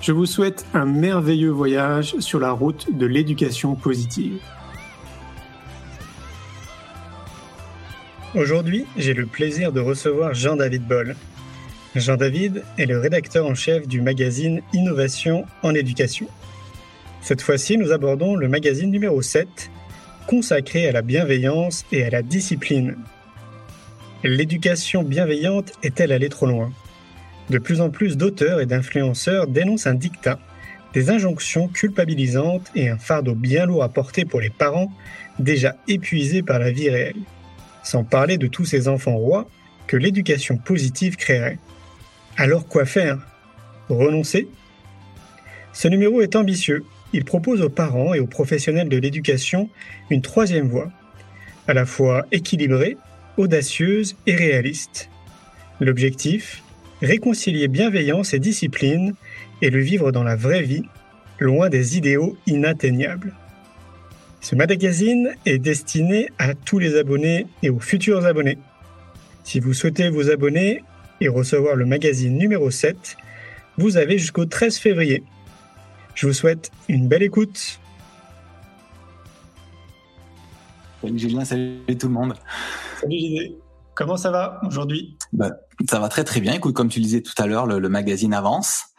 Je vous souhaite un merveilleux voyage sur la route de l'éducation positive. Aujourd'hui, j'ai le plaisir de recevoir Jean-David Boll. Jean-David est le rédacteur en chef du magazine Innovation en éducation. Cette fois-ci, nous abordons le magazine numéro 7, consacré à la bienveillance et à la discipline. L'éducation bienveillante est-elle allée trop loin? De plus en plus d'auteurs et d'influenceurs dénoncent un dictat, des injonctions culpabilisantes et un fardeau bien lourd à porter pour les parents déjà épuisés par la vie réelle sans parler de tous ces enfants rois que l'éducation positive créerait. Alors quoi faire? Renoncer? Ce numéro est ambitieux. Il propose aux parents et aux professionnels de l'éducation une troisième voie, à la fois équilibrée, audacieuse et réaliste. L'objectif? Réconcilier bienveillance et discipline et le vivre dans la vraie vie, loin des idéaux inatteignables. Ce magazine est destiné à tous les abonnés et aux futurs abonnés. Si vous souhaitez vous abonner et recevoir le magazine numéro 7, vous avez jusqu'au 13 février. Je vous souhaite une belle écoute. Salut Julien, salut tout le monde. Salut Gilles. Comment ça va aujourd'hui? Bah, Ça va très très bien. Écoute, comme tu le disais tout à l'heure, le magazine avance.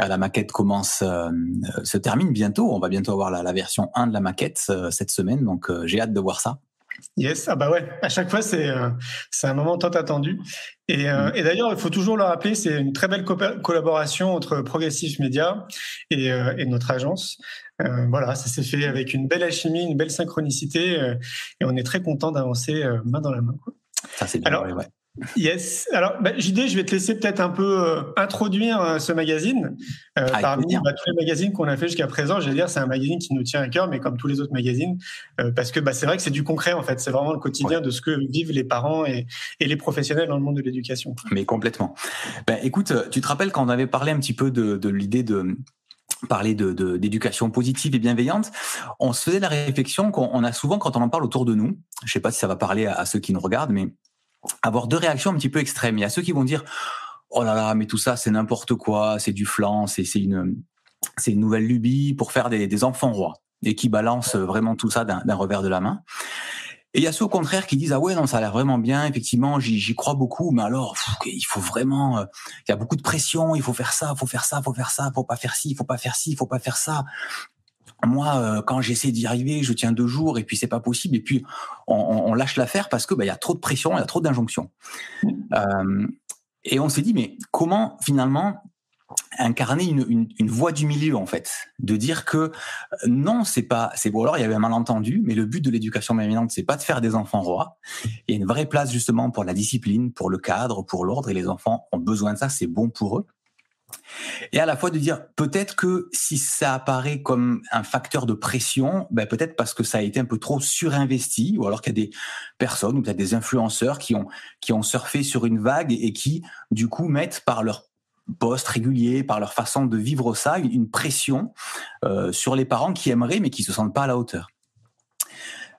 Euh, la maquette commence, euh, euh, se termine bientôt. On va bientôt avoir la, version 1 de la maquette cette semaine, donc j'ai hâte de voir ça. Yes, ah bah ouais, à chaque fois c'est c'est un moment tant attendu. Et, mm. et d'ailleurs, il faut toujours le rappeler, c'est une très belle collaboration entre Progressive Media et, et notre agence. voilà, ça s'est fait avec une belle alchimie, une belle synchronicité, et on est très content d'avancer main dans la main. Ça c'est bien. Alors, ouais. Yes. Alors, bah, JD, je vais te laisser peut-être un peu euh, introduire euh, ce magazine. Euh, parmi bah, tous les magazines qu'on a fait jusqu'à présent, je vais dire, c'est un magazine qui nous tient à cœur, mais comme tous les autres magazines, parce que bah, c'est vrai que c'est du concret, en fait. C'est vraiment le quotidien de ce que vivent les parents et, les professionnels dans le monde de l'éducation. Mais complètement. Ben, écoute, tu te rappelles quand on avait parlé un petit peu de, l'idée de parler de d'éducation positive et bienveillante, on se faisait la réflexion qu'on a souvent quand on en parle autour de nous. Je sais pas si ça va parler à ceux qui nous regardent, mais avoir deux réactions un petit peu extrêmes. Il y a ceux qui vont dire oh là là, mais tout ça c'est n'importe quoi, c'est du flan, c'est une une nouvelle lubie pour faire des, des enfants rois et qui balancent vraiment tout ça d'un revers de la main. Et il y a ceux au contraire qui disent ah ouais non ça a l'air vraiment bien effectivement j'y crois beaucoup mais alors il faut vraiment euh, il y a beaucoup de pression il faut faire ça il faut faire ça il faut faire ça faut pas faire ci il faut pas faire ci il faut pas faire ça moi, euh, quand j'essaie d'y arriver, je tiens deux jours et puis c'est pas possible. Et puis on, lâche l'affaire parce que bah, il y a trop de pression, il y a trop d'injonctions. Mmh. Euh, et on s'est dit mais comment finalement incarner une, une, voie du milieu en fait, de dire que euh, non, c'est pas, c'est bon. Alors il y avait un malentendu, mais le but de l'éducation bienveillante, c'est pas de faire des enfants rois. Il y a une vraie place justement pour la discipline, pour le cadre, pour l'ordre, et les enfants ont besoin de ça. C'est bon pour eux et à la fois de dire peut-être que si ça apparaît comme un facteur de pression, ben peut-être parce que ça a été un peu trop surinvesti, ou alors qu'il y a des personnes ou peut-être des influenceurs qui ont qui ont surfé sur une vague et qui du coup mettent par leur poste régulier, par leur façon de vivre ça, une pression euh, sur les parents qui aimeraient mais qui se sentent pas à la hauteur.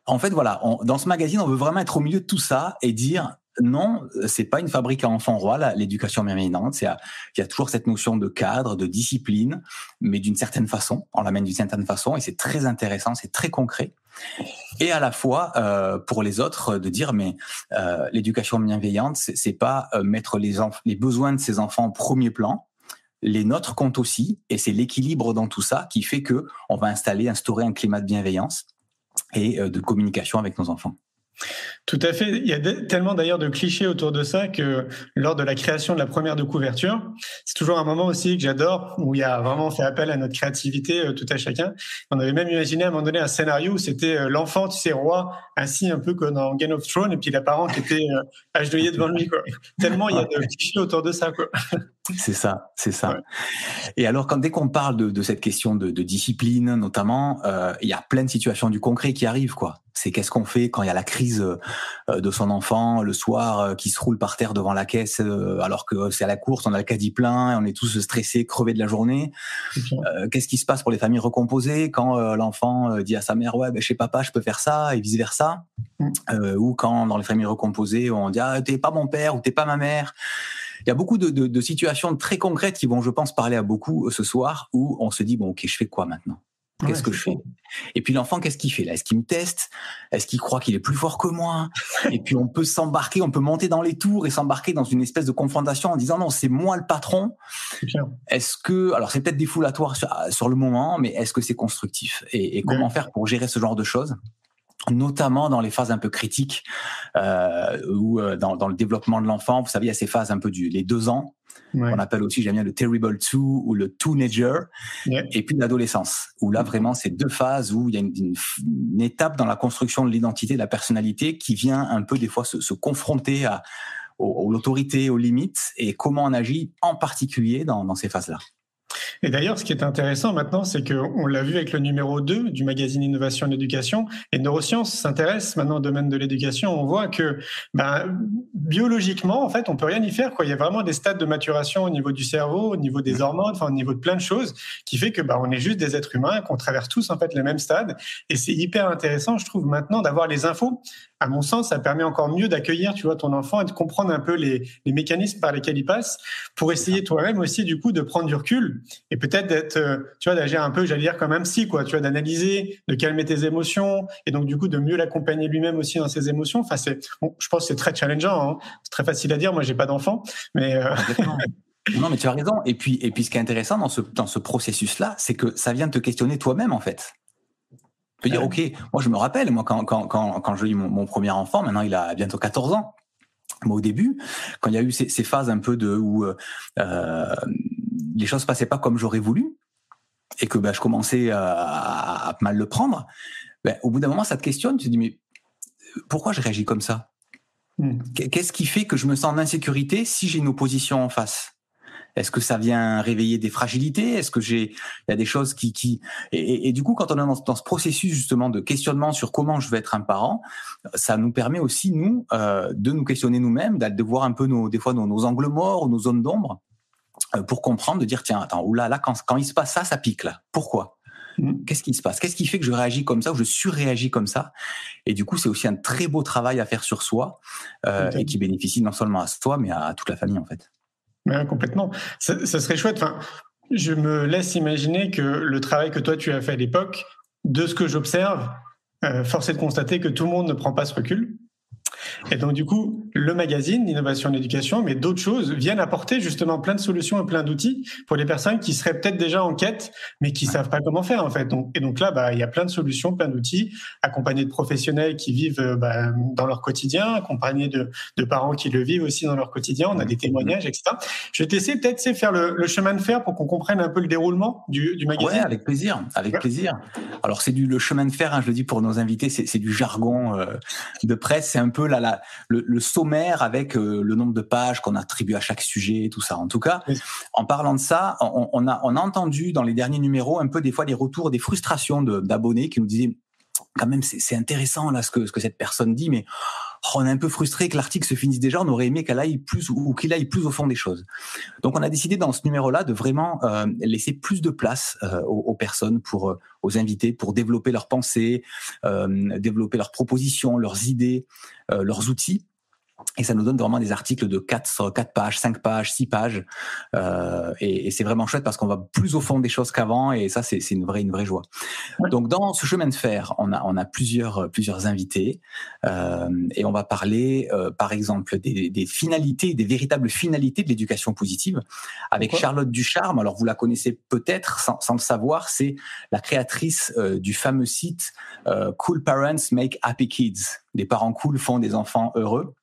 En fait, voilà, dans ce magazine, on veut vraiment être au milieu de tout ça et dire non, c'est pas une fabrique à enfants rois, l'éducation bienveillante. Il y a toujours cette notion de cadre, de discipline, mais d'une certaine façon. On l'amène d'une certaine façon et c'est très intéressant, c'est très concret. Et à la fois, euh, pour les autres, de dire, mais euh, l'éducation bienveillante, c'est pas euh, mettre les, les besoins de ces enfants en premier plan, les nôtres comptent aussi, et c'est l'équilibre dans tout ça qui fait que on va installer, instaurer un climat de bienveillance et de communication avec nos enfants. Tout à fait. Il y a tellement d'ailleurs de clichés autour de ça que lors de la création de la première de couverture, c'est toujours un moment aussi que j'adore où il y a vraiment fait appel à notre créativité euh, tout à chacun. On avait même imaginé à un moment donné un scénario où c'était euh, l'enfant, tu sais, roi, assis un peu comme dans Game of Thrones et puis les parents qui étaient euh, agenouillés devant lui. Quoi. Tellement il y a de clichés autour de ça. Quoi. C'est ça, c'est ça. Et alors, quand dès qu'on parle de, de, cette question de, de discipline, notamment, euh, il y a plein de situations du concret qui arrivent, quoi. C'est qu'est-ce qu'on fait quand il y a la crise euh, de son enfant le soir euh, qui se roule par terre devant la caisse euh, alors que c'est à la course, on a le caddie plein, on est tous stressés, crevés de la journée. qu'est-ce qui se passe pour les familles recomposées quand l'enfant dit à sa mère ouais ben, chez papa je peux faire ça et vice versa, mm. ou quand dans les familles recomposées on dit ah t'es pas mon père ou t'es pas ma mère. Il y a beaucoup de, de, de, situations très concrètes qui vont, je pense, parler à beaucoup euh, ce soir où on se dit bon, ok, je fais quoi maintenant? Qu'est-ce que je fais? Et puis l'enfant, qu'est-ce qu'il fait là? Est-ce qu'il me teste? Est-ce qu'il croit qu'il est plus fort que moi? Et puis on peut s'embarquer, on peut monter dans les tours et s'embarquer dans une espèce de confrontation en disant non, c'est moi le patron. Est-ce que, alors c'est peut-être défoulatoire sur, sur, le moment, mais est-ce que c'est constructif? Et, et, comment faire pour gérer ce genre de choses? Notamment dans les phases un peu critiques euh, ou euh, dans, dans, le développement de l'enfant. Vous savez, il y a ces phases un peu du les deux ans, qu'on appelle aussi, j'aime bien le terrible two ou le teenager, et puis l'adolescence, où là vraiment c'est deux phases où il y a une, une, étape dans la construction de l'identité, de la personnalité qui vient un peu des fois se, se confronter à, l'autorité, aux limites, et comment on agit en particulier dans, dans ces phases-là. Et d'ailleurs, ce qui est intéressant maintenant, c'est qu'on l'a vu avec le numéro 2 du magazine Innovation et Éducation, et Neurosciences s'intéresse maintenant au domaine de l'éducation. On voit que ben, biologiquement, en fait, on peut rien y faire. Quoi. Il y a vraiment des stades de maturation au niveau du cerveau, au niveau des hormones, enfin, au niveau de plein de choses, qui fait que ben, on est juste des êtres humains, qu'on traverse tous en fait les mêmes stades. Et c'est hyper intéressant, je trouve, maintenant d'avoir les infos à mon sens, ça permet encore mieux d'accueillir, tu vois, ton enfant et de comprendre un peu les, les mécanismes par lesquels il passe pour essayer toi-même aussi, du coup, de prendre du recul et peut-être d'être, euh, tu vois, d'agir un peu, j'allais dire, comme un psy, quoi, tu vois, d'analyser, de calmer tes émotions et donc, du coup, de mieux l'accompagner lui-même aussi dans ses émotions. Enfin, c'est, bon, je pense que c'est très challengeant, hein. C'est très facile à dire. Moi, j'ai pas d'enfant, mais, euh... Non, mais tu as raison. Et puis, et puis, ce qui est intéressant dans ce, dans ce processus-là, c'est que ça vient te questionner toi-même, en fait peux dire, OK, moi je me rappelle, moi quand, quand, quand, quand j'ai eu mon, mon, premier enfant, maintenant il a bientôt 14 ans. Moi au début, quand il y a eu ces, ces phases un peu de où euh, les choses passaient pas comme j'aurais voulu et que ben, je commençais à, à, mal le prendre, ben, au bout d'un moment ça te questionne, tu te dis mais pourquoi je réagis comme ça? Hmm. Qu'est-ce qui fait que je me sens en insécurité si j'ai une opposition en face? Est-ce que ça vient réveiller des fragilités? Est-ce que j'ai il y a des choses qui qui et, et, du coup quand on est dans, dans, ce processus justement de questionnement sur comment je vais être un parent, ça nous permet aussi nous euh, de nous questionner nous-mêmes, de voir un peu nos des fois nos, nos angles morts ou nos zones d'ombre euh, pour comprendre, de dire tiens attends oula là quand quand il se passe ça ça pique là. Pourquoi? Mmh. Qu'est-ce qui se passe? Qu'est-ce qui fait que je réagis comme ça ou je surréagis comme ça? Et du coup, c'est aussi un très beau travail à faire sur soi euh, et qui bénéficie non seulement à soi, mais à toute la famille en fait. Ouais, complètement. Ça, ça, serait chouette. Enfin, je me laisse imaginer que le travail que toi tu as fait à l'époque, de ce que j'observe, euh, force est de constater que tout le monde ne prend pas ce recul. Et donc, du coup, le magazine d'innovation et d'éducation, mais d'autres choses, viennent apporter justement plein de solutions et plein d'outils pour les personnes qui seraient peut-être déjà en quête, mais qui savent pas comment faire, en fait. Donc, et donc là, bah, il y a plein de solutions, plein d'outils, accompagnés de professionnels qui vivent euh, bah, dans leur quotidien, accompagnés de, de, parents qui le vivent aussi dans leur quotidien. On a des témoignages, etc. Je vais t'essayer peut-être de faire le, le, chemin de fer pour qu'on comprenne un peu le déroulement du, du magazine. Ouais, avec plaisir, avec ouais. plaisir. Alors, c'est du le chemin de fer, hein, je le dis pour nos invités, c'est du jargon euh, de presse, c'est un peu la, la, le, le sommaire avec euh, le nombre de pages qu'on attribue à chaque sujet, tout ça. En tout cas, oui. en parlant de ça, on, on, a, on a entendu dans les derniers numéros un peu des fois des retours, des frustrations d'abonnés qui nous disaient quand même c'est intéressant là ce que, ce que cette personne dit, mais on est un peu frustré que l'article se finisse déjà. On aurait aimé qu'elle aille plus ou qu'il aille plus au fond des choses. Donc on a décidé dans ce numéro-là de vraiment euh, laisser plus de place euh, aux, aux, personnes, pour euh, aux invités, pour développer leurs pensées, euh, développer leurs propositions, leurs idées, euh, leurs outils. Et ça nous donne vraiment des articles de 4, 4 pages, 5 pages, 6 pages. Euh, et, et c'est vraiment chouette parce qu'on va plus au fond des choses qu'avant et ça, c'est une vraie, une vraie joie. Donc, dans ce chemin de fer, on a, on a plusieurs, plusieurs invités euh, et on va parler, euh, par exemple, des, des, finalités, des véritables finalités de l'éducation positive avec Charlotte Ducharme. Alors, vous la connaissez peut-être sans, sans, le savoir, c'est la créatrice euh, du fameux site euh, Cool Parents Make Happy Kids. Des parents cool font des enfants heureux.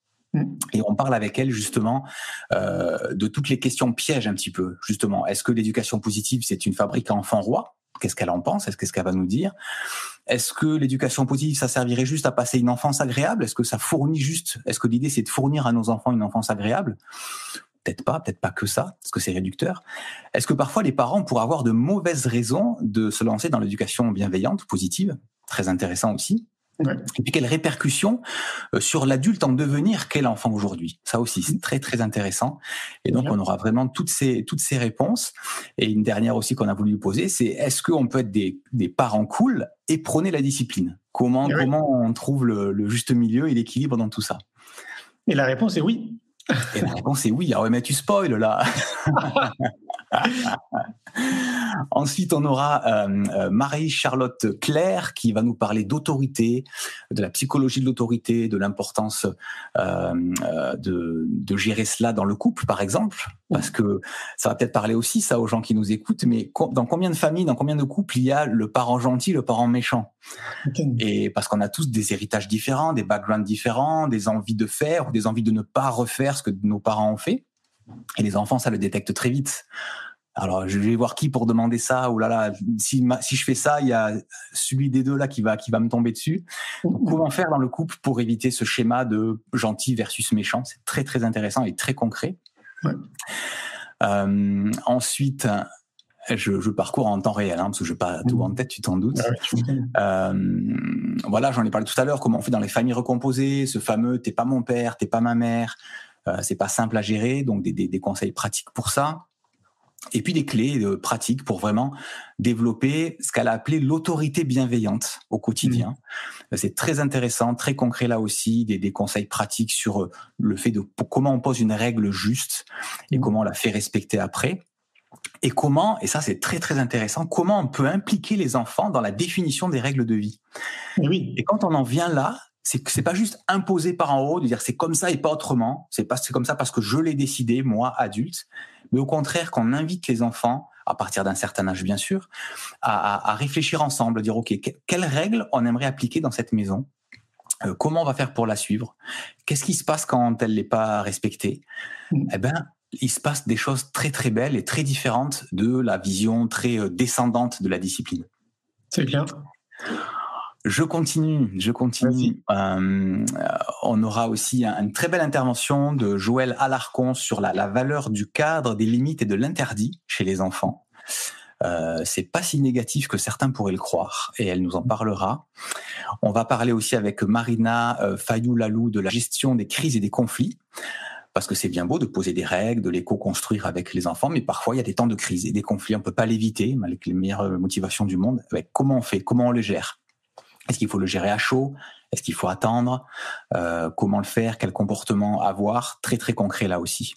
Et on parle avec elle justement euh, de toutes les questions pièges un petit peu. Justement, est-ce que l'éducation positive c'est une fabrique à enfants rois? Qu'est-ce qu'elle en pense? Est-ce qu'est-ce qu'elle va nous dire? Est-ce que l'éducation positive ça servirait juste à passer une enfance agréable? Est-ce que ça fournit juste? Est-ce que l'idée c'est de fournir à nos enfants une enfance agréable? Peut-être pas, peut-être pas que ça, parce que c'est réducteur. Est-ce que parfois les parents pourraient avoir de mauvaises raisons de se lancer dans l'éducation bienveillante, positive Très intéressant aussi. Et puis quelles répercussions euh, sur l'adulte en devenir qu'est l'enfant aujourd'hui. Ça aussi, c'est très très intéressant. Et donc on aura vraiment toutes ces toutes ces réponses. Et une dernière aussi qu'on a voulu poser, c'est est-ce qu'on peut être des, des parents cool et prôner la discipline? Comment comment on trouve le, le juste milieu et l'équilibre dans tout ça? Et la réponse est oui. Et la réponse est oui. Ah ouais, mais tu spoil là. Ensuite, on aura euh, euh, Marie-Charlotte Claire qui va nous parler d'autorité, de la psychologie de l'autorité, de l'importance euh, de, de, gérer cela dans le couple, par exemple, parce que ça va peut-être parler aussi ça aux gens qui nous écoutent. Mais dans combien de familles, dans combien de couples il y a le parent gentil, le parent méchant? Et parce qu'on a tous des héritages différents, des backgrounds différents, des envies de faire ou des envies de ne pas refaire ce que nos parents ont fait. Et les enfants, ça le détecte très vite. Alors, je vais voir qui pour demander ça. Ou là là, si, si je fais ça, il y a celui des deux là qui va qui va me tomber dessus. Donc, comment faire dans le couple pour éviter ce schéma de gentil versus méchant? C'est très très intéressant et très concret. Ouais. Euh, ensuite, je, je, parcours en temps réel, hein, parce que je n'ai pas tout en tête, tu t'en doutes. euh, voilà, j'en ai parlé tout à l'heure. Comment on fait dans les familles recomposées, ce fameux "t'es pas mon père, t'es pas ma mère". Euh, c'est pas simple à gérer, donc des, des, des conseils pratiques pour ça et puis des clés euh, pratiques pour vraiment développer ce qu'elle a appelé l'autorité bienveillante au quotidien. Mmh. C'est très intéressant, très concret là aussi, des, des, conseils pratiques sur euh, le fait de comment on pose une règle juste et mmh. comment on la fait respecter après. Et comment, et ça c'est très très intéressant, comment on peut impliquer les enfants dans la définition des règles de vie. Et, oui. et quand on en vient là, c'est c'est pas juste imposé par en haut de dire c'est comme ça et pas autrement. C'est pas c'est comme ça parce que je l'ai décidé moi adulte, mais au contraire qu'on invite les enfants à partir d'un certain âge bien sûr à, à, à, réfléchir ensemble, à dire ok quelles règles on aimerait appliquer dans cette maison, euh, comment on va faire pour la suivre, qu'est-ce qui se passe quand elle n'est pas respectée? Mmh. Eh ben il se passe des choses très très belles et très différentes de la vision très euh, descendante de la discipline. C'est bien. Je continue, je continue. Euh, on aura aussi une très belle intervention de Joël Alarcon sur la, la valeur du cadre, des limites et de l'interdit chez les enfants. Euh, c'est pas si négatif que certains pourraient le croire, et elle nous en parlera. On va parler aussi avec Marina euh, Fayou-Lalou de la gestion des crises et des conflits parce que c'est bien beau de poser des règles, de les co-construire avec les enfants, mais parfois il y a des temps de crise et des conflits, on peut pas l'éviter, malgré les meilleures motivations du monde. Avec comment on fait, comment on les gère? Est-ce qu'il faut le gérer à chaud? Est-ce qu'il faut attendre? Euh, Comment le faire? Quel comportement avoir? Très très concret là aussi.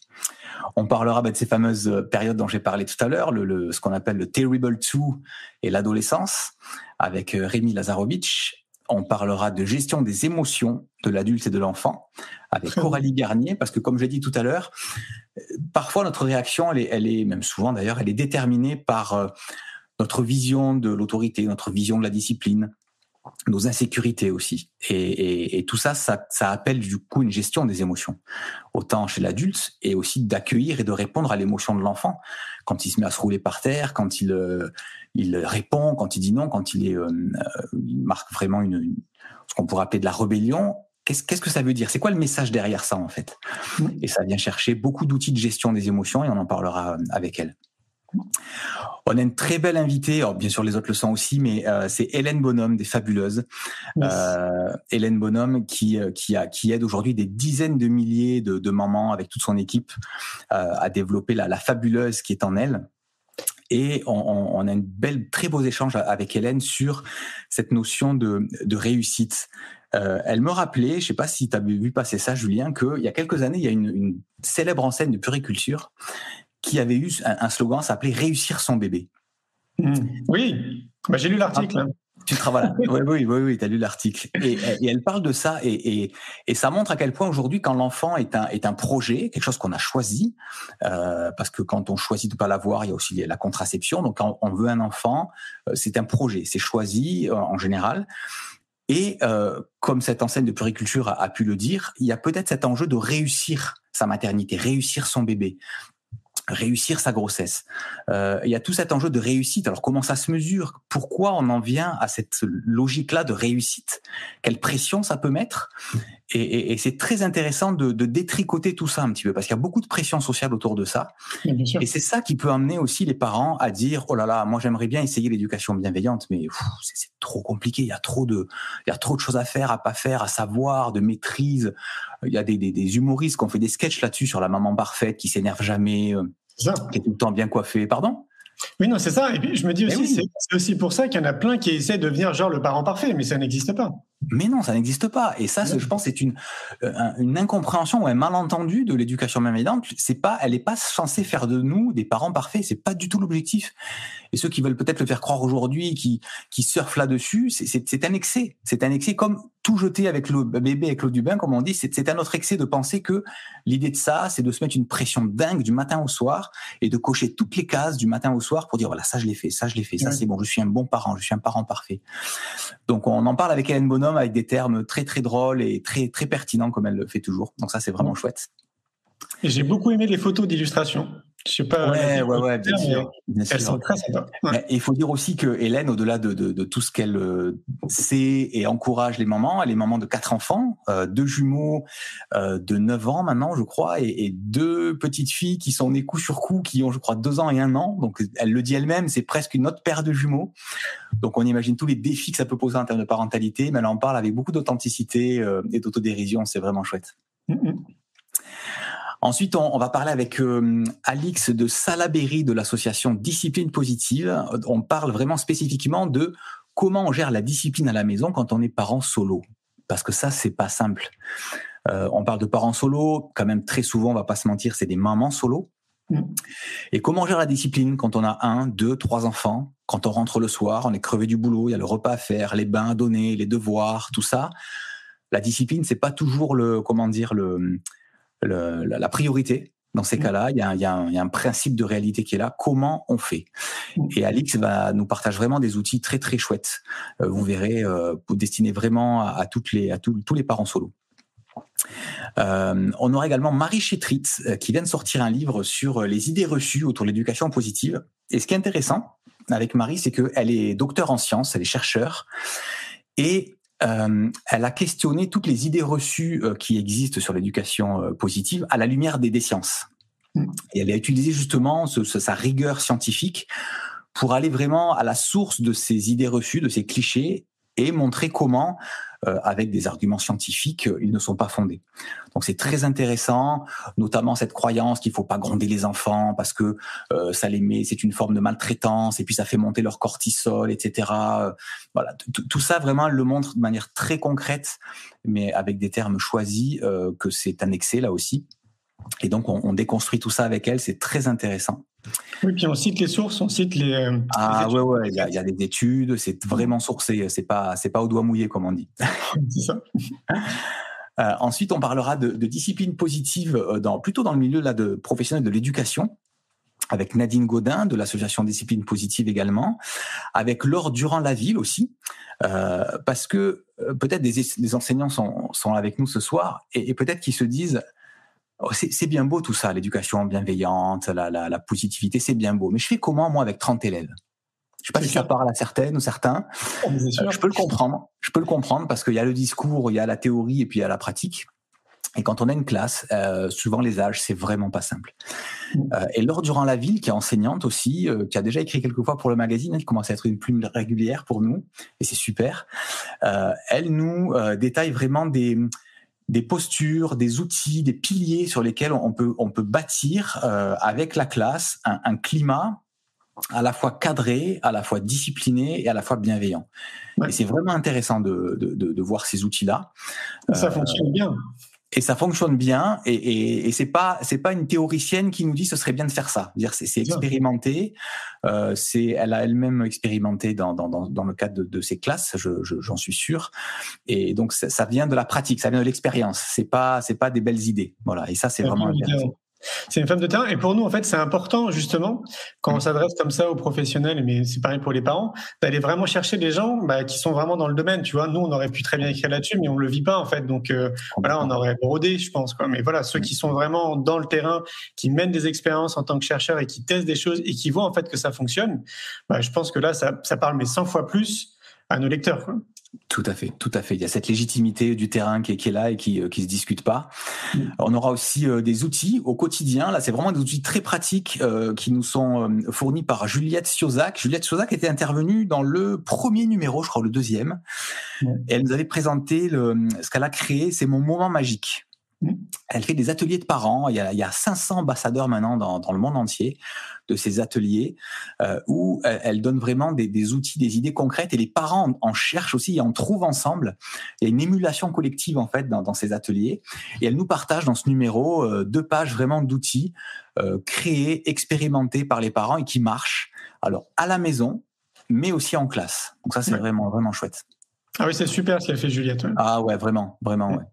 On parlera bah, de ces fameuses périodes dont j'ai parlé tout à l'heure, le, ce qu'on appelle le terrible two et l'adolescence, avec euh, Rémi Lazarovitch. On parlera de gestion des émotions de l'adulte et de l'enfant avec Coralie Garnier, parce que comme j'ai dit tout à l'heure, parfois notre réaction, elle est, elle est même souvent d'ailleurs, elle est déterminée par euh, notre vision de l'autorité, notre vision de la discipline, nos insécurités aussi. Et, et, et tout ça, ça, ça, appelle du coup une gestion des émotions, autant chez l'adulte et aussi d'accueillir et de répondre à l'émotion de l'enfant quand il se met à se rouler par terre, quand il euh, il répond, quand il dit non, quand il est euh, il marque vraiment une, une ce qu'on pourrait appeler de la rébellion. Qu'est-ce, qu'est-ce que ça veut dire? C'est quoi le message derrière ça en fait? Et ça vient chercher beaucoup d'outils de gestion des émotions et on en parlera avec elle. On a une très belle invitée, alors bien sûr les autres le sont aussi, mais euh, c'est Hélène Bonhomme des Fabuleuses. Euh, Hélène Bonhomme qui euh, qui a qui aide aujourd'hui des dizaines de milliers de, de, mamans avec toute son équipe euh, à développer la, la, fabuleuse qui est en elle. Et on, on, a une belle, très beau échange avec Hélène sur cette notion de, de réussite. elle me rappelait, je sais pas si tu as vu passer ça, Julien, qu'il y a quelques années, il y a une, une célèbre enseigne de puriculture qui avait eu un, un slogan s'appelait Réussir son bébé. Mmh. Oui, bah, j'ai lu l'article. Ah, tu travailles. oui, oui, oui, oui tu as lu l'article. Et, et, elle parle de ça et, et, et ça montre à quel point aujourd'hui, quand l'enfant est un, est un projet, quelque chose qu'on a choisi, euh, parce que quand on choisit de pas l'avoir, il y a aussi la contraception. Donc, quand on veut un enfant, euh, c'est un projet, c'est choisi euh, en général. Et euh, comme cette enseigne de puriculture a, a pu le dire, il y a peut-être cet enjeu de réussir sa maternité, réussir son bébé réussir sa grossesse. Euh, il y a tout cet enjeu de réussite. Alors comment ça se mesure? Pourquoi on en vient à cette logique-là de réussite? Quelle pression ça peut mettre? Et, et, et c'est très intéressant de, de, détricoter tout ça un petit peu parce qu'il y a beaucoup de pression sociale autour de ça. Et c'est ça qui peut amener aussi les parents à dire oh là là, moi j'aimerais bien essayer l'éducation bienveillante, mais c'est trop compliqué. Il y a trop de, il y a trop de choses à faire, à pas faire, à savoir, de maîtrise. Il y a des, des, des humoristes qui ont fait des sketchs là-dessus sur la maman parfaite qui s'énerve jamais, euh, qui est tout le temps bien coiffée. Pardon? Oui, non, c'est ça. Et puis je me dis aussi, oui. c'est aussi pour ça qu'il y en a plein qui essaient de devenir genre le parent parfait, mais ça n'existe pas. Mais non, ça n'existe pas. Et ça, je pense, c'est une, une incompréhension ou un malentendu de l'éducation bienveillante. C'est pas, elle n'est pas censée faire de nous des parents parfaits. C'est pas du tout l'objectif. Et ceux qui veulent peut-être le faire croire aujourd'hui, qui, qui surfent là-dessus, c'est un excès. C'est un excès comme tout jeter avec le bébé avec l'eau du bain, comme on dit. C'est un autre excès de penser que l'idée de ça, c'est de se mettre une pression dingue du matin au soir et de cocher toutes les cases du matin au soir pour dire voilà, ça je l'ai fait, ça je l'ai fait, ça c'est bon, je suis un bon parent, je suis un parent parfait. Donc on en parle avec Hélène Bonhomme avec des termes très très drôles et très très pertinents comme elle le fait toujours. Donc ça c'est vraiment chouette. Et j'ai beaucoup aimé les photos d'illustration. Je sais pas. Ouais, ouais, ouais, bien sûr. Bien elles sûr. sont très sympas. Ouais. Il faut dire aussi que Hélène, au-delà de, de, de, tout ce qu'elle euh, sait et encourage les mamans, elle est maman de quatre enfants, euh, deux jumeaux euh, de 9 ans maintenant, je crois, et, et, deux petites filles qui sont nées coup sur coup, qui ont, je crois, deux ans et un an. Donc, elle le dit elle-même, c'est presque une autre paire de jumeaux. Donc, on imagine tous les défis que ça peut poser en termes de parentalité, mais elle en parle avec beaucoup d'authenticité euh, et d'autodérision. C'est vraiment chouette. Mm -hmm. Ensuite, on, on, va parler avec euh, Alix de Salaberry de l'association Discipline Positive. On parle vraiment spécifiquement de comment on gère la discipline à la maison quand on est parent solo. Parce que ça, c'est pas simple. Euh, on parle de parents solo, quand même très souvent, on va pas se mentir, c'est des mamans solo. Et comment on gère la discipline quand on a un, deux, trois enfants, quand on rentre le soir, on est crevé du boulot, il y a le repas à faire, les bains à donner, les devoirs, tout ça. La discipline, c'est pas toujours le, comment dire, le, le, la, la, priorité. Dans ces cas-là, il y, a, il, y y, a un principe de réalité qui est là. Comment on fait? Et Alix va nous partage vraiment des outils très très chouettes. Euh, vous verrez, euh, destinés vraiment à, à, toutes les à tous, tous les parents solos. Euh, on aura également Marie Chétritz euh, qui vient de sortir un livre sur les idées reçues autour de l'éducation positive. Et ce qui est intéressant avec Marie, c'est qu'elle est docteur en sciences, elle est chercheur, et euh, elle a questionné toutes les idées reçues euh, qui existent sur l'éducation euh, positive à la lumière des, des sciences. Mm. Et elle a utilisé justement ce, ce, sa rigueur scientifique pour aller vraiment à la source de ces idées reçues, de ces clichés, et montrer comment, avec des arguments scientifiques, ils ne sont pas fondés. Donc c'est très intéressant, notamment cette croyance qu'il faut pas gronder les enfants parce que euh, ça les met, c'est une forme de maltraitance et puis ça fait monter leur cortisol, etc. Voilà, tout ça vraiment le montre de manière très concrète, mais avec des termes choisis, euh, que c'est excès là aussi. Et donc on, on déconstruit tout ça avec elle, c'est très intéressant. Oui, puis on cite les sources, on cite les. Euh, ah les ouais, ouais, il y, a, il y, a des études, c'est vraiment sourcé, c'est pas, c'est pas au doigt mouillé comme on dit. c'est ça. Euh, ensuite, on parlera de, de, discipline positive dans, plutôt dans le milieu là, de professionnel de l'éducation avec Nadine Godin de l'association Discipline Positive également, avec Laure Durand-Laville aussi, euh, parce que euh, peut-être des, des, enseignants sont, sont avec nous ce soir et, et peut-être qu'ils se disent c'est bien beau tout ça, l'éducation bienveillante, la, la, la positivité, c'est bien beau. Mais je fais comment, moi, avec 30 élèves? Je sais pas si ça parle à certaines ou certains. Oh, euh, je peux le comprendre. Je peux le comprendre parce qu'il y a le discours, il y a la théorie et puis il y a la pratique. Et quand on a une classe, euh, suivant les âges, c'est vraiment pas simple. Mm. Euh, et Laure Durand-Laville, qui est enseignante aussi, euh, qui a déjà écrit quelques fois pour le magazine, elle commence à être une plume régulière pour nous, et c'est super. Euh, elle nous euh, détaille vraiment des, des postures, des outils, des piliers sur lesquels on peut, on peut bâtir euh, avec la classe un, un climat à la fois cadré, à la fois discipliné et à la fois bienveillant. Et c'est vraiment intéressant de, de, de, de voir ces outils-là. Ça fonctionne bien et ça fonctionne bien et, et, et c'est pas c'est pas une théoricienne qui nous dit ce serait bien de faire ça. Dire c'est, c'est expérimenté euh, c'est elle a elle-même expérimenté dans, dans, dans, le cadre de, de ses classes je, je, j'en suis sûr. Et donc ça, ça, vient de la pratique ça vient de l'expérience. C'est pas c'est pas des belles idées. Voilà. Et ça c'est vraiment intéressant c'est une femme de terrain. Et pour nous, en fait, c'est important, justement, quand on s'adresse comme ça aux professionnels, mais c'est pareil pour les parents, d'aller vraiment chercher des gens bah, qui sont vraiment dans le domaine. Tu vois, nous, on aurait pu très bien écrire là-dessus, mais on le vit pas, en fait. Donc, euh, voilà, on aurait brodé, je pense. Mais voilà, ceux qui sont vraiment dans le terrain, qui mènent des expériences en tant que chercheurs et qui testent des choses et qui voient, en fait, que ça fonctionne, bah, je pense que là, ça, parle, mais 100 fois plus à nos lecteurs. Tout à fait, tout à fait. Il y a cette légitimité du terrain qui est, qui est là et qui euh, qui se discute pas. Mm. On aura aussi euh, des outils au quotidien. Là, c'est vraiment des outils très pratiques euh, qui nous sont fournis par Juliette Siozac. Juliette Siozac était intervenue dans le premier numéro, je crois le deuxième. Et elle nous avait présenté le, ce qu'elle a créé, c'est mon moment magique. Elle fait des ateliers de parents. Il y a, il y a 500 ambassadeurs maintenant dans, dans, le monde entier de ces ateliers euh, où elle donne vraiment des, des, outils, des idées concrètes et les parents en, cherchent aussi et en trouvent ensemble. Il y a une émulation collective en fait dans, dans ces ateliers et elle nous partage dans ce numéro euh, deux pages vraiment d'outils euh, créés, expérimentés par les parents et qui marchent. Alors à la maison, mais aussi en classe. Donc ça c'est vraiment vraiment chouette. Ah oui, c'est super ce qu'a fait Juliette. Ah ouais, vraiment, vraiment, ouais.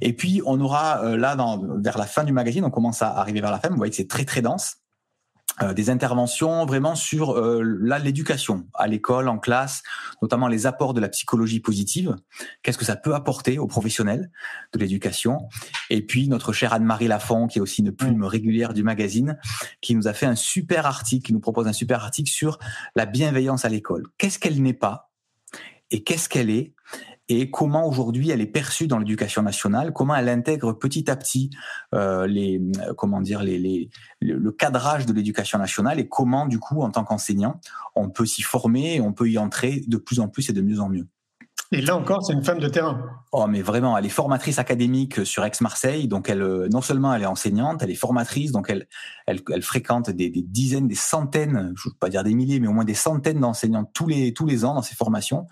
Et puis, on aura euh, là, dans, vers la fin du magazine, on commence à arriver vers la fin, vous voyez que c'est très très dense. Euh, des interventions vraiment sur euh, l'éducation à l'école, en classe, notamment les apports de la psychologie positive. Qu'est-ce que ça peut apporter aux professionnels de l'éducation? Et puis notre chère Anne-Marie Lafont, qui est aussi une plume régulière du magazine, qui nous a fait un super article, qui nous propose un super article sur la bienveillance à l'école. Qu'est-ce qu'elle n'est pas? Et qu'est-ce qu'elle est? Et comment aujourd'hui elle est perçue dans l'éducation nationale, comment elle intègre petit à petit euh, les comment dire les, les le cadrage de l'éducation nationale et comment du coup en tant qu'enseignant on peut s'y former, on peut y entrer de plus en plus et de mieux en mieux. Et là encore, c'est une femme de terrain. Oh, mais vraiment, elle est formatrice académique sur Aix-Marseille. Donc, elle, euh, non seulement elle est enseignante, elle est formatrice. Donc, elle, elle, elle fréquente des, des, dizaines, des centaines, je ne veux pas dire des milliers, mais au moins des centaines d'enseignants tous les tous les ans dans ses formations.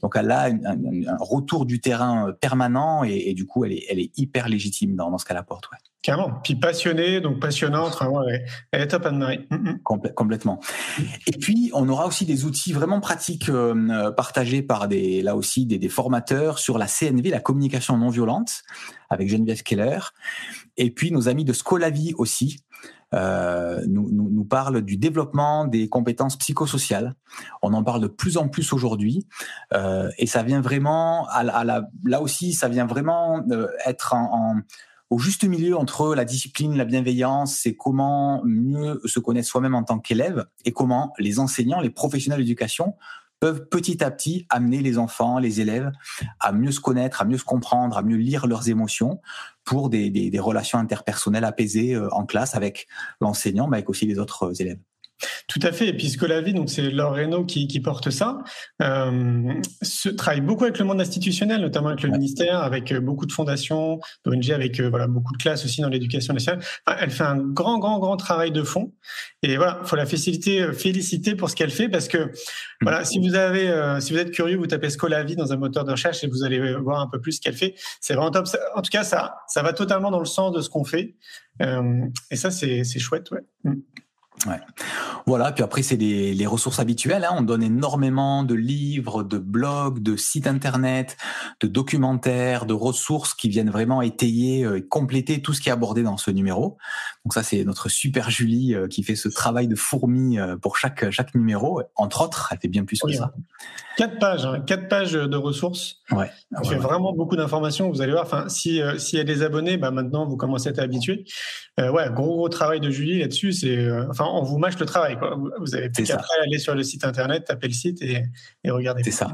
Donc, elle a un, un, retour du terrain permanent et, et, du coup, elle est, elle est hyper légitime dans, dans ce qu'elle apporte. Ouais. Carrément. Puis passionnée, donc passionnante. Enfin, ouais, elle est top, Anne-Marie. Mm, mm. complètement. Et puis, on aura aussi des outils vraiment pratiques euh, partagés par des, là aussi, des, des, formateurs sur la CNV, la communication non violente, avec Geneviève Keller. Et puis, nos amis de Scolavi aussi. Euh, nous, nous, nous parlent du développement des compétences psychosociales. On en parle de plus en plus aujourd'hui, euh, et ça vient vraiment, à, à la, là aussi, ça vient vraiment euh, être en, en au juste milieu entre la discipline, la bienveillance, c'est comment mieux se connaître soi-même en tant qu'élève et comment les enseignants, les professionnels d'éducation peuvent petit à petit amener les enfants, les élèves à mieux se connaître, à mieux se comprendre, à mieux lire leurs émotions pour des, des, relations interpersonnelles apaisées euh, en classe avec l'enseignant, mais avec aussi les autres euh, élèves. Tout à fait. Et puis Scolavi, donc c'est Laure Reynaud qui, qui, porte ça, euh, se, travaille beaucoup avec le monde institutionnel, notamment avec le ouais. ministère, avec euh, beaucoup de fondations, d'ONG, avec euh, voilà beaucoup de classes aussi dans l'éducation nationale. Enfin, elle fait un grand, grand, grand travail de fond. Et voilà, faut la féliciter, euh, féliciter pour ce qu'elle fait parce que voilà, si vous avez, euh, si vous êtes curieux, vous tapez Scolavi dans un moteur de recherche et vous allez voir un peu plus ce qu'elle fait. C'est vraiment top. En tout cas, ça, ça va totalement dans le sens de ce qu'on fait. et ça, c'est chouette, ouais. Mm. Ouais. Voilà, puis après c'est les, les, ressources habituelles. Hein. On donne énormément de livres, de blogs, de sites internet, de documentaires, de ressources qui viennent vraiment étayer euh, et compléter tout ce qui est abordé dans ce numéro. Donc ça c'est notre super Julie euh, qui fait ce travail de fourmi euh, pour chaque chaque numéro. Entre autres, elle fait bien plus que ça. Quatre pages, hein, quatre pages de ressources. Ouais. Ça fait ouais, vraiment beaucoup d'informations. Vous allez voir. Enfin, si euh, s'il y a des abonnés, bah maintenant vous commencez à être habitués. Euh, ouais, gros gros travail de Julie là-dessus. C'est euh, enfin, on vous mâche le travail. Quoi. Vous avez plus qu'après aller sur le site internet, taper le site et, et regarder. C'est ça.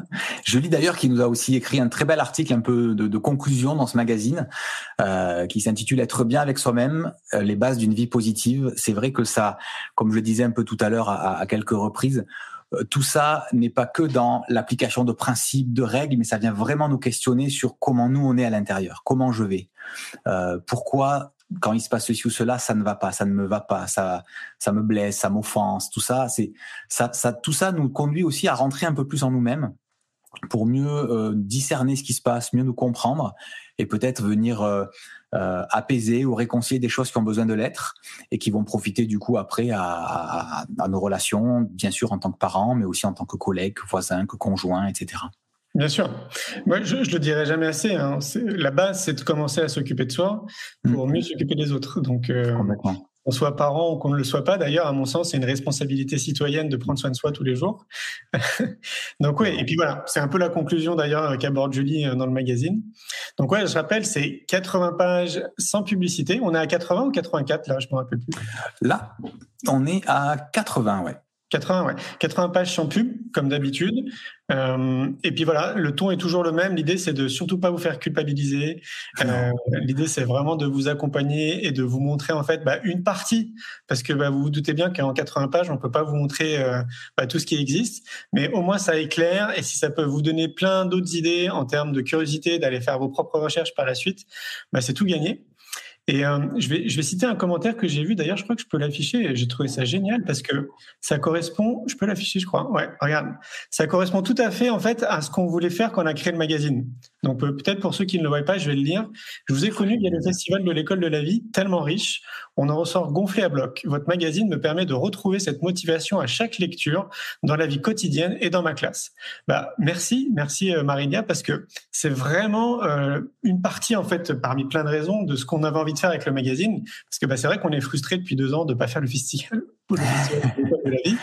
Julie d'ailleurs qui nous a aussi écrit un très bel article un peu de, de conclusion dans ce magazine euh, qui s'intitule Être bien avec soi-même, euh, les bases d'une vie positive. C'est vrai que ça, comme je le disais un peu tout à l'heure à, à quelques reprises euh, tout ça n'est pas que dans l'application de principes, de règles, mais ça vient vraiment nous questionner sur comment nous on est à l'intérieur, comment je vais, euh, pourquoi quand il se passe ceci ou cela, ça ne va pas, ça ne me va pas, ça, ça me blesse, ça m'offense, tout ça, c'est ça, ça, tout ça nous conduit aussi à rentrer un peu plus en nous-mêmes pour mieux euh, discerner ce qui se passe, mieux nous comprendre et peut-être venir euh, euh, apaiser ou réconcilier des choses qui ont besoin de l'être et qui vont profiter du coup après à, à, à, nos relations, bien sûr en tant que parents, mais aussi en tant que collègues, voisins, que conjoints, etc. Bien sûr. Moi, je, le dirai jamais assez. Hein. La base, c'est de commencer à s'occuper de soi pour mmh. mieux s'occuper des autres. Donc, euh, qu'on soit parent ou qu'on ne le soit pas, d'ailleurs, à mon sens, c'est une responsabilité citoyenne de prendre soin de soi tous les jours. Donc oui, et puis voilà, c'est un peu la conclusion d'ailleurs qu'aborde Julie euh, dans le magazine. Donc ouais, je rappelle, c'est 80 pages sans publicité. On est à 80 ou 84 là, je me rappelle plus. Là, on est à 80, ouais. 80, ouais. 80 pages sans pub, comme d'habitude. Euh, et puis voilà, le ton est toujours le même. L'idée, c'est de surtout pas vous faire culpabiliser. Euh, L'idée, c'est vraiment de vous accompagner et de vous montrer en fait bah, une partie, parce que bah, vous vous doutez bien qu'en 80 pages, on peut pas vous montrer euh, bah, tout ce qui existe, mais au moins ça éclaire. Et si ça peut vous donner plein d'autres idées en termes de curiosité, d'aller faire vos propres recherches par la suite, bah, c'est tout gagné. Et euh, je, vais, je vais citer un commentaire que j'ai vu, d'ailleurs, je crois que je peux l'afficher, j'ai trouvé ça génial parce que ça correspond, je peux l'afficher, je crois, ouais, regarde, ça correspond tout à fait, en fait, à ce qu'on voulait faire quand on a créé le magazine. Donc, peut-être pour ceux qui ne le voient pas, je vais le lire. Je vous ai connu via le festival de l'école de la vie, tellement riche, on en ressort gonflé à bloc. Votre magazine me permet de retrouver cette motivation à chaque lecture dans la vie quotidienne et dans ma classe. Bah, merci, merci euh, Marinia, parce que c'est vraiment euh, une partie, en fait, parmi plein de raisons de ce qu'on avait envie de faire avec le magazine, parce que bah, c'est vrai qu'on est frustré depuis deux ans de pas faire le festival, le festival de la vie.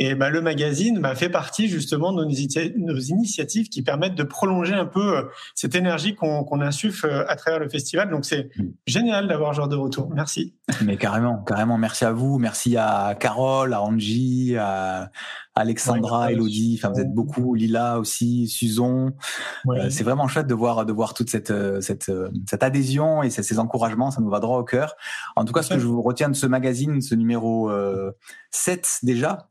Et bah, le magazine bah, fait partie justement de nos, initiatives qui permettent de prolonger un peu euh, cette énergie qu'on insuffle euh, à travers le festival. Donc c'est mm. génial d'avoir ce genre de retour. Merci. Mais carrément, carrément. Merci à vous. Merci à Carole, à Angie, à Alexandra, Elodie. Enfin, vous êtes beaucoup. Lila aussi, Suzon. Euh, c'est vraiment chouette de voir, de voir toute cette, cette, cette adhésion et ces, ces, encouragements. Ça nous va droit au cœur. En tout cas, ce que je vous retiens de ce magazine, ce numéro 7 déjà.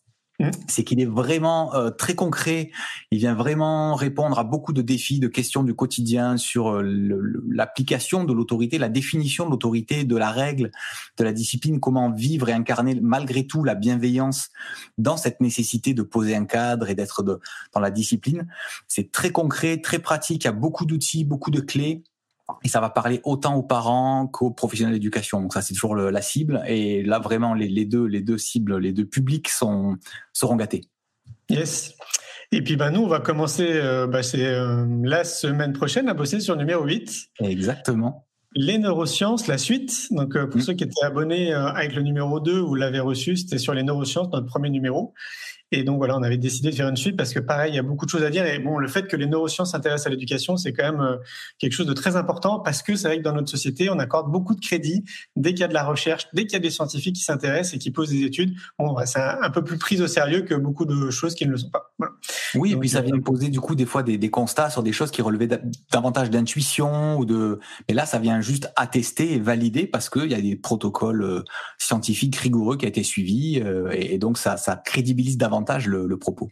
C'est qu'il est vraiment euh, très concret. Il vient vraiment répondre à beaucoup de défis, de questions du quotidien sur euh, l'application de l'autorité, la définition de l'autorité, de la règle, de la discipline, comment vivre et incarner malgré tout la bienveillance dans cette nécessité de poser un cadre et d'être dans la discipline. C'est très concret, très pratique. Il y a beaucoup d'outils, beaucoup de clés et ça va parler autant aux parents qu'aux professionnels d'éducation. Donc ça, c'est toujours le, la cible. Et là, vraiment, les, les, deux, les deux cibles, les deux publics sont, seront gâtés. Yes. Et puis, bah, nous, on va commencer, euh, bah, euh, la semaine prochaine à bosser sur numéro 8. Exactement. Les neurosciences, la suite. Donc, euh, pour mm. ceux qui étaient abonnés avec le numéro 2, vous l'avez reçu, c'était sur les neurosciences, notre premier numéro. Et donc voilà, on avait décidé de faire une suite parce que pareil, il y a beaucoup de choses à dire. Et bon, le fait que les neurosciences s'intéressent à l'éducation, c'est quand même euh, quelque chose de très important parce que c'est vrai que dans notre société, on accorde beaucoup de crédit dès qu'il y a de la recherche, dès qu'il y a des scientifiques qui s'intéressent et qui posent des études. Bon, bah, c'est un, peu plus pris au sérieux que beaucoup de choses qui ne le sont pas. Voilà. Oui, et puis ça vient euh, poser du coup des fois des, des constats sur des choses qui relevaient davantage d'intuition ou de. Mais là, ça vient juste attester et valider parce qu'il y a des protocoles euh, scientifiques rigoureux qui ont été suivis et, et donc ça, ça crédibilise davantage le, le propos.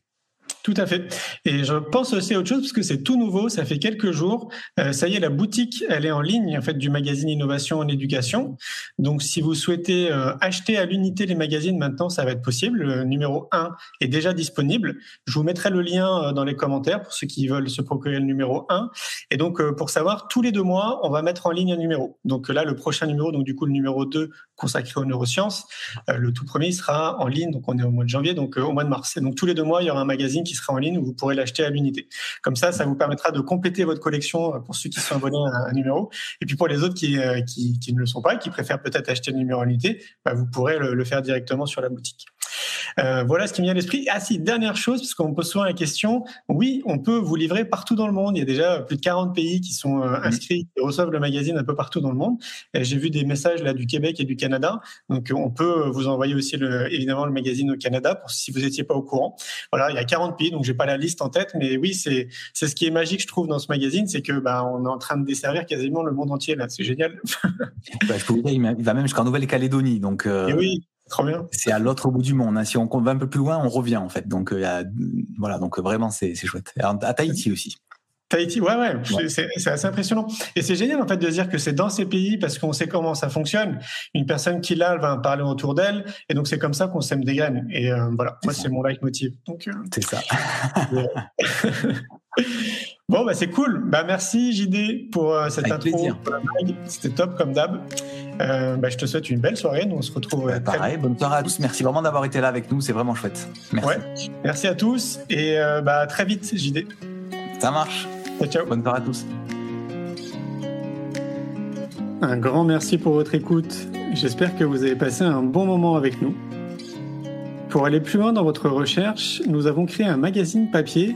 Tout à fait. Et je pense aussi à autre chose parce que c'est tout nouveau, ça fait quelques jours. Euh, ça y est, la boutique, elle est en ligne en fait du magazine Innovation en éducation. Donc si vous souhaitez euh, acheter à l'unité les magazines maintenant, ça va être possible. Le numéro 1 est déjà disponible. Je vous mettrai le lien euh, dans les commentaires pour ceux qui veulent se procurer le numéro 1. Et donc pour savoir, tous les deux mois, on va mettre en ligne un numéro. Donc là, le prochain numéro, donc du coup le numéro 2 consacré aux neurosciences, le tout premier sera en ligne. Donc on est au mois de janvier, donc au mois de mars. Et donc tous les deux mois, il y aura un magazine qui sera en ligne où vous pourrez l'acheter à l'unité. Comme ça, ça vous permettra de compléter votre collection euh, pour ceux qui sont abonnés à un numéro. Et puis pour les autres qui, euh, qui, ne le sont pas, qui préfèrent peut-être acheter le numéro à l'unité, bah, vous pourrez le faire directement sur la boutique. Euh, voilà ce qui me vient à l'esprit. Ah si, dernière chose, parce qu'on me pose souvent la question, oui, on peut vous livrer partout dans le monde. Il y a déjà plus de 40 pays qui sont euh, inscrits et reçoivent le magazine un peu partout dans le monde. J'ai vu des messages là du Québec et du Canada. Donc on peut vous envoyer aussi le, évidemment le magazine au Canada pour si vous n'étiez pas au courant. Voilà, il y a 40 pays, donc j'ai pas la liste en tête, mais oui, c'est c'est ce qui est magique, je trouve, dans ce magazine, c'est que bah on est en train de desservir quasiment le monde entier là. C'est génial. bah, je peux vous dire, il va même jusqu'en Nouvelle-Calédonie, donc. Euh... oui, Trop bien. C'est à l'autre bout du monde. Hein. Si on va un peu plus loin, on revient en fait. Donc euh, voilà, donc vraiment c'est chouette. à Tahiti aussi. Tahiti, ouais, ouais, c'est assez impressionnant. Et c'est génial en fait de dire que c'est dans ces pays parce qu'on sait comment ça fonctionne. Une personne qui l'a va parler autour d'elle, et donc c'est comme ça qu'on sème des graines. Et euh, voilà, moi c'est mon leitmotiv. Donc euh, c'est ça. bon, bah c'est cool. Bah merci JD pour cette intro. C'était top comme d'hab. bah, je te souhaite une belle soirée. Nous on se retrouve. Bah, pareil, bonne soirée à tous. Merci vraiment d'avoir été là avec nous. C'est vraiment chouette. Merci. Ouais. Merci à tous et bah très vite JD. Ça marche. Ciao, Bonne soirée à tous. Un grand merci pour votre écoute. J'espère que vous avez passé un bon moment avec nous. Pour aller plus loin dans votre recherche, nous avons créé un magazine papier,